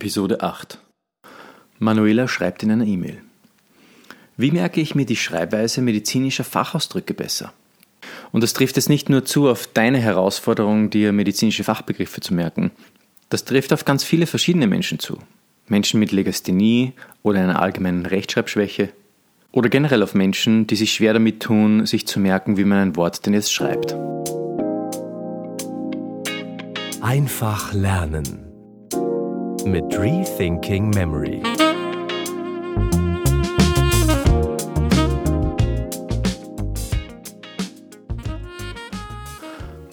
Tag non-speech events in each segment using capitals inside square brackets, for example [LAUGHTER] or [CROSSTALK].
Episode 8 Manuela schreibt in einer E-Mail. Wie merke ich mir die Schreibweise medizinischer Fachausdrücke besser? Und das trifft jetzt nicht nur zu auf deine Herausforderung, dir medizinische Fachbegriffe zu merken. Das trifft auf ganz viele verschiedene Menschen zu. Menschen mit Legasthenie oder einer allgemeinen Rechtschreibschwäche. Oder generell auf Menschen, die sich schwer damit tun, sich zu merken, wie man ein Wort denn jetzt schreibt. Einfach lernen mit Rethinking Memory.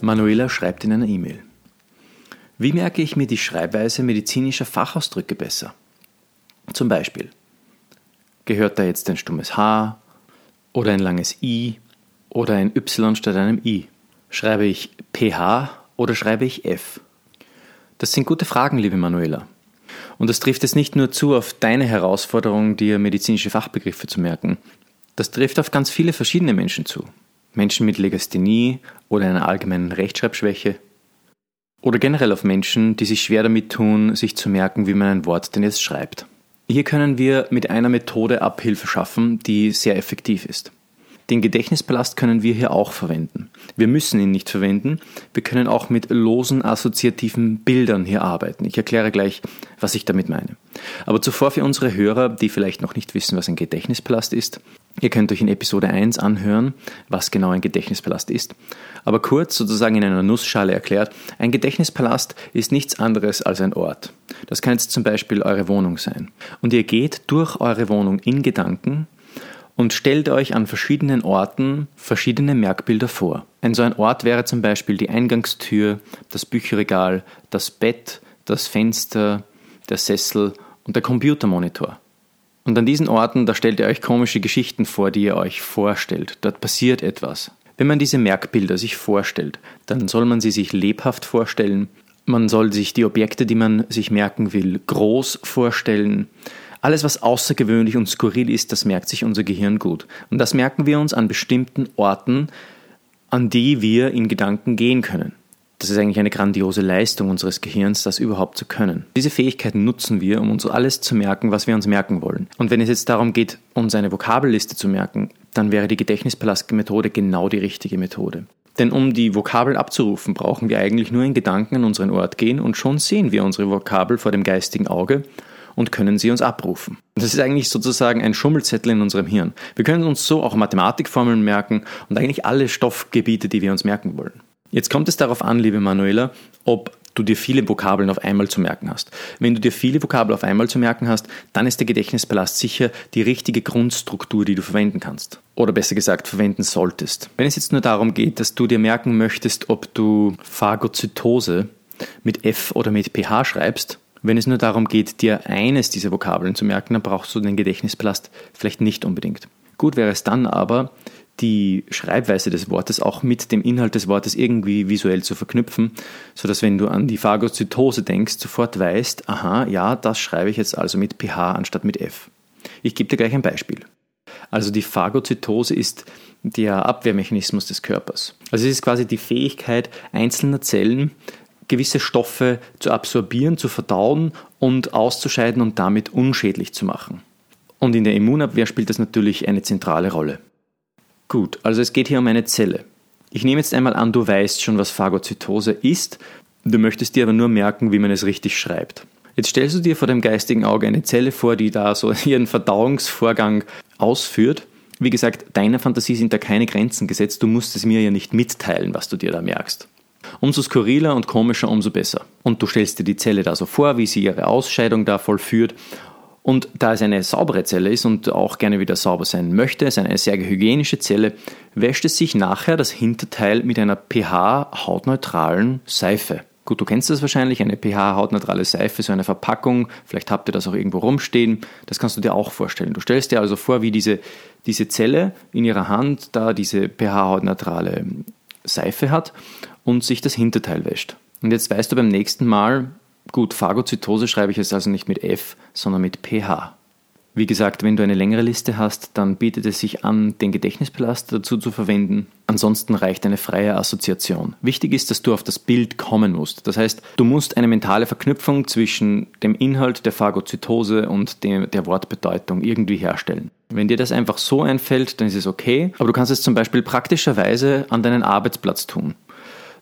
Manuela schreibt in einer E-Mail. Wie merke ich mir die Schreibweise medizinischer Fachausdrücke besser? Zum Beispiel, gehört da jetzt ein stummes H oder ein langes I oder ein Y statt einem I? Schreibe ich PH oder schreibe ich F? Das sind gute Fragen, liebe Manuela. Und das trifft jetzt nicht nur zu auf deine Herausforderung, dir medizinische Fachbegriffe zu merken. Das trifft auf ganz viele verschiedene Menschen zu. Menschen mit Legasthenie oder einer allgemeinen Rechtschreibschwäche. Oder generell auf Menschen, die sich schwer damit tun, sich zu merken, wie man ein Wort denn jetzt schreibt. Hier können wir mit einer Methode Abhilfe schaffen, die sehr effektiv ist. Den Gedächtnispalast können wir hier auch verwenden. Wir müssen ihn nicht verwenden. Wir können auch mit losen assoziativen Bildern hier arbeiten. Ich erkläre gleich, was ich damit meine. Aber zuvor für unsere Hörer, die vielleicht noch nicht wissen, was ein Gedächtnispalast ist. Ihr könnt euch in Episode 1 anhören, was genau ein Gedächtnispalast ist. Aber kurz, sozusagen in einer Nussschale erklärt, ein Gedächtnispalast ist nichts anderes als ein Ort. Das kann jetzt zum Beispiel eure Wohnung sein. Und ihr geht durch eure Wohnung in Gedanken und stellt euch an verschiedenen Orten verschiedene Merkbilder vor. Ein so ein Ort wäre zum Beispiel die Eingangstür, das Bücherregal, das Bett, das Fenster, der Sessel und der Computermonitor. Und an diesen Orten, da stellt ihr euch komische Geschichten vor, die ihr euch vorstellt. Dort passiert etwas. Wenn man diese Merkbilder sich vorstellt, dann soll man sie sich lebhaft vorstellen. Man soll sich die Objekte, die man sich merken will, groß vorstellen. Alles, was außergewöhnlich und skurril ist, das merkt sich unser Gehirn gut. Und das merken wir uns an bestimmten Orten, an die wir in Gedanken gehen können. Das ist eigentlich eine grandiose Leistung unseres Gehirns, das überhaupt zu können. Diese Fähigkeiten nutzen wir, um uns alles zu merken, was wir uns merken wollen. Und wenn es jetzt darum geht, uns eine Vokabelliste zu merken, dann wäre die Gedächtnispalast-Methode genau die richtige Methode. Denn um die Vokabel abzurufen, brauchen wir eigentlich nur in Gedanken an unseren Ort gehen und schon sehen wir unsere Vokabel vor dem geistigen Auge und können sie uns abrufen. Das ist eigentlich sozusagen ein Schummelzettel in unserem Hirn. Wir können uns so auch Mathematikformeln merken und eigentlich alle Stoffgebiete, die wir uns merken wollen. Jetzt kommt es darauf an, liebe Manuela, ob du dir viele Vokabeln auf einmal zu merken hast. Wenn du dir viele Vokabeln auf einmal zu merken hast, dann ist der Gedächtnispalast sicher die richtige Grundstruktur, die du verwenden kannst. Oder besser gesagt, verwenden solltest. Wenn es jetzt nur darum geht, dass du dir merken möchtest, ob du Phagozytose mit F oder mit PH schreibst, wenn es nur darum geht, dir eines dieser Vokabeln zu merken, dann brauchst du den Gedächtnispalast vielleicht nicht unbedingt. Gut wäre es dann aber, die Schreibweise des Wortes auch mit dem Inhalt des Wortes irgendwie visuell zu verknüpfen, sodass wenn du an die Phagozytose denkst, sofort weißt, aha, ja, das schreibe ich jetzt also mit pH anstatt mit F. Ich gebe dir gleich ein Beispiel. Also die Phagozytose ist der Abwehrmechanismus des Körpers. Also es ist quasi die Fähigkeit einzelner Zellen, gewisse Stoffe zu absorbieren, zu verdauen und auszuscheiden und damit unschädlich zu machen. Und in der Immunabwehr spielt das natürlich eine zentrale Rolle. Gut, also es geht hier um eine Zelle. Ich nehme jetzt einmal an, du weißt schon, was Phagozytose ist, du möchtest dir aber nur merken, wie man es richtig schreibt. Jetzt stellst du dir vor dem geistigen Auge eine Zelle vor, die da so [LAUGHS] ihren Verdauungsvorgang ausführt. Wie gesagt, deiner Fantasie sind da keine Grenzen gesetzt, du musst es mir ja nicht mitteilen, was du dir da merkst. Umso skurriler und komischer, umso besser. Und du stellst dir die Zelle da so vor, wie sie ihre Ausscheidung da vollführt. Und da es eine saubere Zelle ist und auch gerne wieder sauber sein möchte, es eine sehr hygienische Zelle, wäscht es sich nachher das Hinterteil mit einer pH-hautneutralen Seife. Gut, du kennst das wahrscheinlich, eine pH-hautneutrale Seife, so eine Verpackung, vielleicht habt ihr das auch irgendwo rumstehen, das kannst du dir auch vorstellen. Du stellst dir also vor, wie diese, diese Zelle in ihrer Hand da diese pH-hautneutrale Seife hat und sich das Hinterteil wäscht. Und jetzt weißt du beim nächsten Mal, gut, Phagozytose schreibe ich jetzt also nicht mit F, sondern mit pH. Wie gesagt, wenn du eine längere Liste hast, dann bietet es sich an, den Gedächtnispalast dazu zu verwenden. Ansonsten reicht eine freie Assoziation. Wichtig ist, dass du auf das Bild kommen musst. Das heißt, du musst eine mentale Verknüpfung zwischen dem Inhalt der Phagozytose und dem, der Wortbedeutung irgendwie herstellen. Wenn dir das einfach so einfällt, dann ist es okay, aber du kannst es zum Beispiel praktischerweise an deinen Arbeitsplatz tun.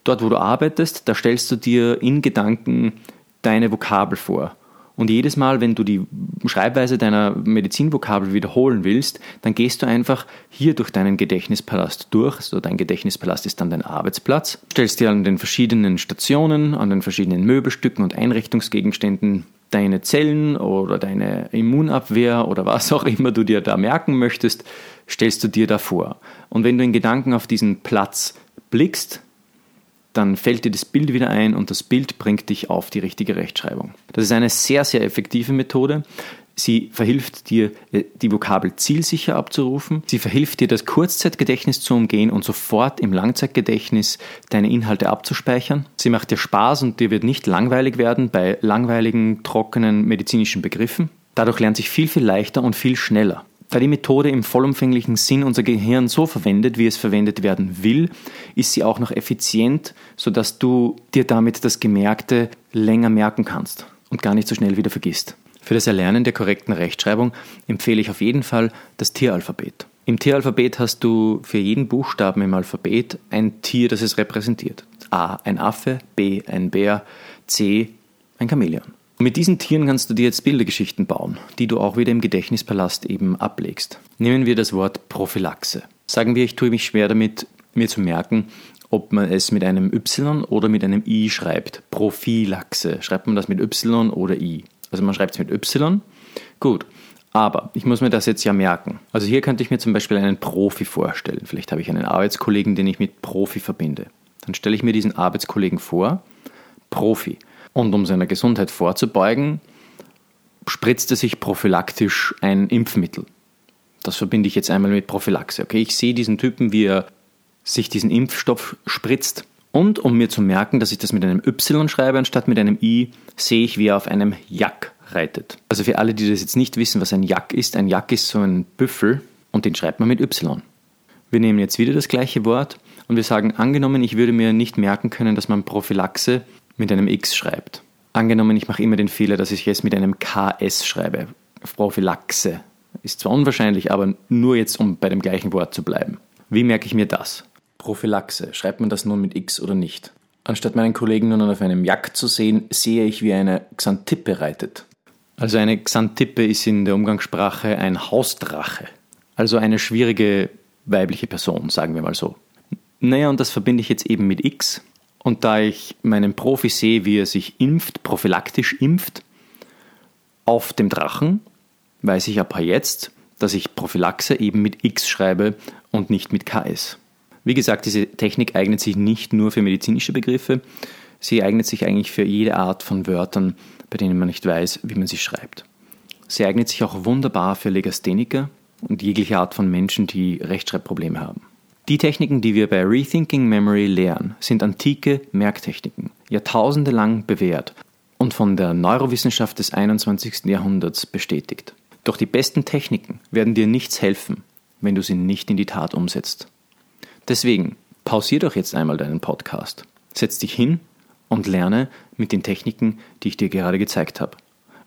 Dort, wo du arbeitest, da stellst du dir in Gedanken deine Vokabel vor und jedes Mal, wenn du die Schreibweise deiner Medizinvokabel wiederholen willst, dann gehst du einfach hier durch deinen Gedächtnispalast durch. So dein Gedächtnispalast ist dann dein Arbeitsplatz. Stellst dir an den verschiedenen Stationen, an den verschiedenen Möbelstücken und Einrichtungsgegenständen deine Zellen oder deine Immunabwehr oder was auch immer du dir da merken möchtest, stellst du dir da vor. Und wenn du in Gedanken auf diesen Platz blickst, dann fällt dir das Bild wieder ein und das Bild bringt dich auf die richtige Rechtschreibung. Das ist eine sehr, sehr effektive Methode. Sie verhilft dir, äh, die Vokabel zielsicher abzurufen. Sie verhilft dir, das Kurzzeitgedächtnis zu umgehen und sofort im Langzeitgedächtnis deine Inhalte abzuspeichern. Sie macht dir Spaß und dir wird nicht langweilig werden bei langweiligen, trockenen medizinischen Begriffen. Dadurch lernt sich viel, viel leichter und viel schneller. Da die Methode im vollumfänglichen Sinn unser Gehirn so verwendet, wie es verwendet werden will, ist sie auch noch effizient, sodass du dir damit das Gemerkte länger merken kannst und gar nicht so schnell wieder vergisst. Für das Erlernen der korrekten Rechtschreibung empfehle ich auf jeden Fall das Tieralphabet. Im Tieralphabet hast du für jeden Buchstaben im Alphabet ein Tier, das es repräsentiert. A ein Affe, B ein Bär, C ein Chamäleon. Und mit diesen Tieren kannst du dir jetzt Bildergeschichten bauen, die du auch wieder im Gedächtnispalast eben ablegst. Nehmen wir das Wort Prophylaxe. Sagen wir, ich tue mich schwer damit, mir zu merken, ob man es mit einem Y oder mit einem I schreibt. Prophylaxe. Schreibt man das mit Y oder I? Also man schreibt es mit Y. Gut. Aber ich muss mir das jetzt ja merken. Also hier könnte ich mir zum Beispiel einen Profi vorstellen. Vielleicht habe ich einen Arbeitskollegen, den ich mit Profi verbinde. Dann stelle ich mir diesen Arbeitskollegen vor. Profi. Und um seiner Gesundheit vorzubeugen, spritzt er sich prophylaktisch ein Impfmittel. Das verbinde ich jetzt einmal mit Prophylaxe. Okay, ich sehe diesen Typen, wie er sich diesen Impfstoff spritzt. Und um mir zu merken, dass ich das mit einem Y schreibe anstatt mit einem I, sehe ich, wie er auf einem Jack reitet. Also für alle, die das jetzt nicht wissen, was ein Jack ist, ein Jack ist so ein Büffel und den schreibt man mit Y. Wir nehmen jetzt wieder das gleiche Wort und wir sagen, angenommen, ich würde mir nicht merken können, dass man Prophylaxe mit einem X schreibt. Angenommen, ich mache immer den Fehler, dass ich es mit einem KS schreibe. Prophylaxe. Ist zwar unwahrscheinlich, aber nur jetzt, um bei dem gleichen Wort zu bleiben. Wie merke ich mir das? Prophylaxe. Schreibt man das nun mit X oder nicht? Anstatt meinen Kollegen nun auf einem Jack zu sehen, sehe ich, wie eine Xantippe reitet. Also eine Xantippe ist in der Umgangssprache ein Hausdrache. Also eine schwierige weibliche Person, sagen wir mal so. Naja, und das verbinde ich jetzt eben mit X. Und da ich meinen Profi sehe, wie er sich impft, prophylaktisch impft, auf dem Drachen, weiß ich ab jetzt, dass ich Prophylaxe eben mit X schreibe und nicht mit KS. Wie gesagt, diese Technik eignet sich nicht nur für medizinische Begriffe, sie eignet sich eigentlich für jede Art von Wörtern, bei denen man nicht weiß, wie man sie schreibt. Sie eignet sich auch wunderbar für Legastheniker und jegliche Art von Menschen, die Rechtschreibprobleme haben. Die Techniken, die wir bei Rethinking Memory lehren, sind antike Merktechniken, jahrtausende lang bewährt und von der Neurowissenschaft des 21. Jahrhunderts bestätigt. Doch die besten Techniken werden dir nichts helfen, wenn du sie nicht in die Tat umsetzt. Deswegen pausier doch jetzt einmal deinen Podcast, setz dich hin und lerne mit den Techniken, die ich dir gerade gezeigt habe.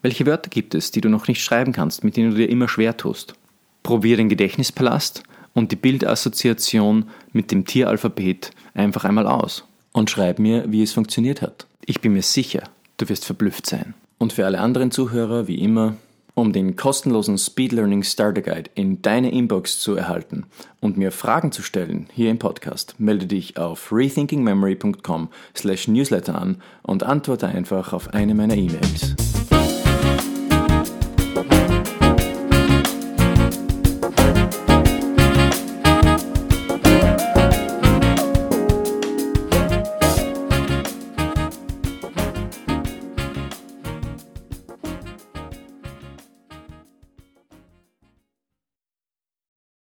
Welche Wörter gibt es, die du noch nicht schreiben kannst, mit denen du dir immer schwer tust? Probier den Gedächtnispalast und die Bildassoziation mit dem Tieralphabet einfach einmal aus und schreib mir, wie es funktioniert hat. Ich bin mir sicher, du wirst verblüfft sein. Und für alle anderen Zuhörer, wie immer, um den kostenlosen Speed Learning Starter Guide in deine Inbox zu erhalten und mir Fragen zu stellen hier im Podcast, melde dich auf rethinkingmemory.com/newsletter an und antworte einfach auf eine meiner E-Mails.